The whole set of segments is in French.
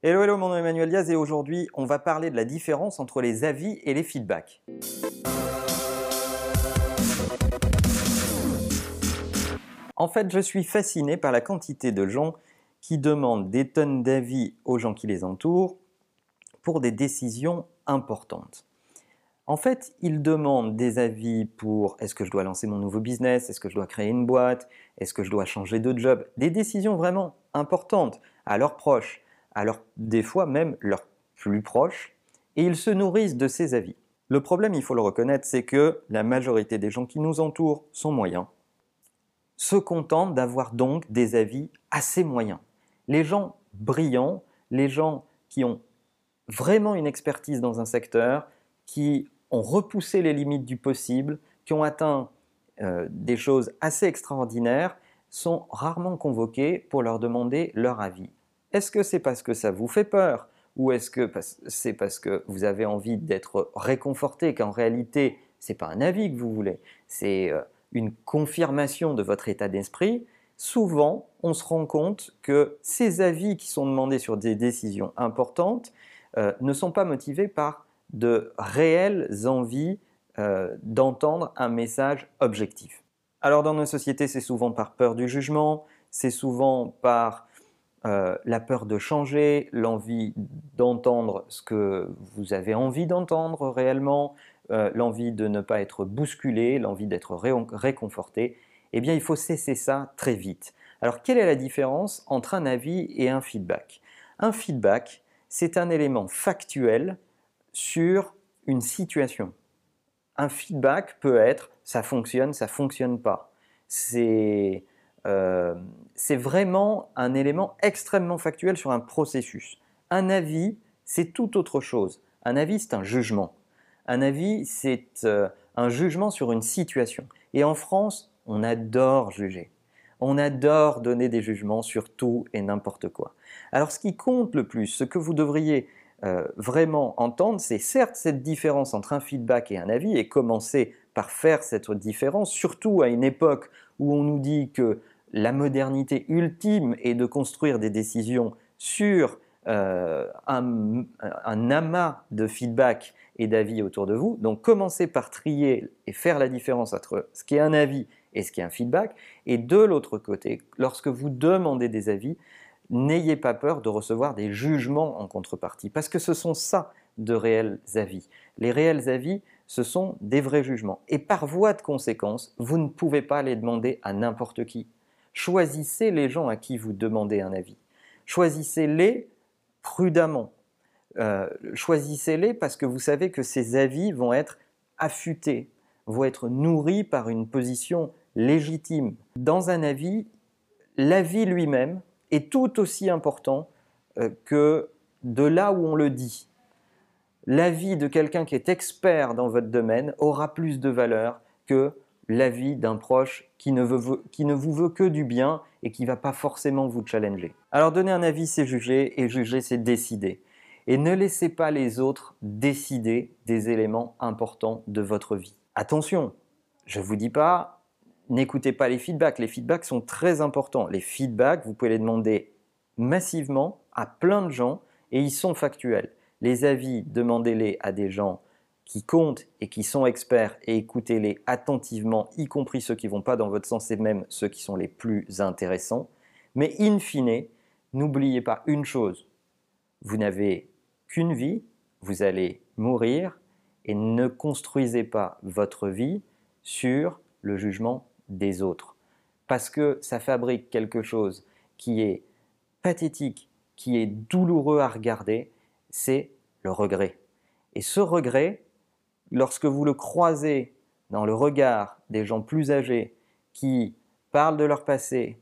Hello, hello, mon nom est Emmanuel Diaz et aujourd'hui, on va parler de la différence entre les avis et les feedbacks. En fait, je suis fasciné par la quantité de gens qui demandent des tonnes d'avis aux gens qui les entourent pour des décisions importantes. En fait, ils demandent des avis pour est-ce que je dois lancer mon nouveau business, est-ce que je dois créer une boîte, est-ce que je dois changer de job, des décisions vraiment importantes à leurs proches, alors des fois même leurs plus proches, et ils se nourrissent de ces avis. Le problème, il faut le reconnaître, c'est que la majorité des gens qui nous entourent sont moyens, se contentent d'avoir donc des avis assez moyens. Les gens brillants, les gens qui ont vraiment une expertise dans un secteur, qui ont repoussé les limites du possible, qui ont atteint euh, des choses assez extraordinaires, sont rarement convoqués pour leur demander leur avis. Est-ce que c'est parce que ça vous fait peur ou est-ce que c'est parce que vous avez envie d'être réconforté qu'en réalité c'est pas un avis que vous voulez, c'est euh, une confirmation de votre état d'esprit? Souvent, on se rend compte que ces avis qui sont demandés sur des décisions importantes euh, ne sont pas motivés par de réelles envies euh, d'entendre un message objectif. Alors dans nos sociétés, c'est souvent par peur du jugement, c'est souvent par euh, la peur de changer, l'envie d'entendre ce que vous avez envie d'entendre réellement, euh, l'envie de ne pas être bousculé, l'envie d'être réconforté. Eh bien, il faut cesser ça très vite. Alors, quelle est la différence entre un avis et un feedback? Un feedback, c'est un élément factuel sur une situation. Un feedback peut être ça fonctionne, ça fonctionne pas. C'est euh, vraiment un élément extrêmement factuel sur un processus. Un avis, c'est tout autre chose. Un avis, c'est un jugement. Un avis, c'est euh, un jugement sur une situation. Et en France, on adore juger. On adore donner des jugements sur tout et n'importe quoi. Alors ce qui compte le plus, ce que vous devriez euh, vraiment entendre, c'est certes cette différence entre un feedback et un avis, et commencer par faire cette différence, surtout à une époque où on nous dit que la modernité ultime est de construire des décisions sur euh, un, un, amas de feedback et d'avis autour de vous. Donc commencez par trier et faire la différence entre ce qui est un avis et ce qui est un feedback. Et de l'autre côté, lorsque vous demandez des avis, n'ayez pas peur de recevoir des jugements en contrepartie, parce que ce sont ça de réels avis. Les réels avis, ce sont des vrais jugements. Et par voie de conséquence, vous ne pouvez pas les demander à n'importe qui. Choisissez les gens à qui vous demandez un avis. Choisissez-les prudemment. Euh, choisissez-les parce que vous savez que ces avis vont être affûtés, vont être nourris par une position légitime. Dans un avis, l'avis lui-même est tout aussi important euh, que de là où on le dit. L'avis de quelqu'un qui est expert dans votre domaine aura plus de valeur que l'avis d'un proche qui ne, vous veut que du bien et qui ne va pas forcément vous challenger. Alors donner un avis, c'est juger, et juger, c'est décider. Et ne laissez pas les autres décider des éléments importants de votre vie. Attention, je ne vous dis pas n'écoutez pas les feedbacks. Les feedbacks sont très importants. Les feedbacks, vous pouvez les demander massivement à plein de gens et ils sont factuels. Les avis, demandez-les à des gens qui comptent et qui sont experts et écoutez-les attentivement, y compris ceux qui ne vont pas dans votre sens et même ceux qui sont les plus intéressants. Mais in fine, n'oubliez pas une chose, vous n'avez qu'une vie, vous allez mourir et ne construisez pas votre vie sur le jugement des autres. Parce que ça fabrique quelque chose qui est pathétique, qui est douloureux à regarder, c'est le regret. Et ce regret, lorsque vous le croisez dans le regard des gens plus âgés qui parlent de leur passé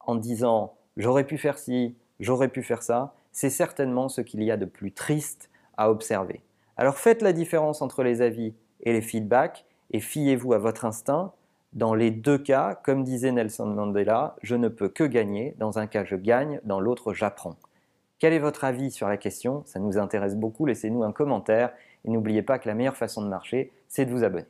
en disant j'aurais pu faire ci, j'aurais pu faire ça, c'est certainement ce qu'il y a de plus triste à observer. Alors faites la différence entre les avis et les feedbacks et fiez-vous à votre instinct dans les deux cas, comme disait Nelson Mandela, je ne peux que gagner. Dans un cas, je gagne, dans l'autre, j'apprends. Quel est votre avis sur la question? Ça nous intéresse beaucoup. Laissez-nous un commentaire et n'oubliez pas que la meilleure façon de marcher, c'est de vous abonner.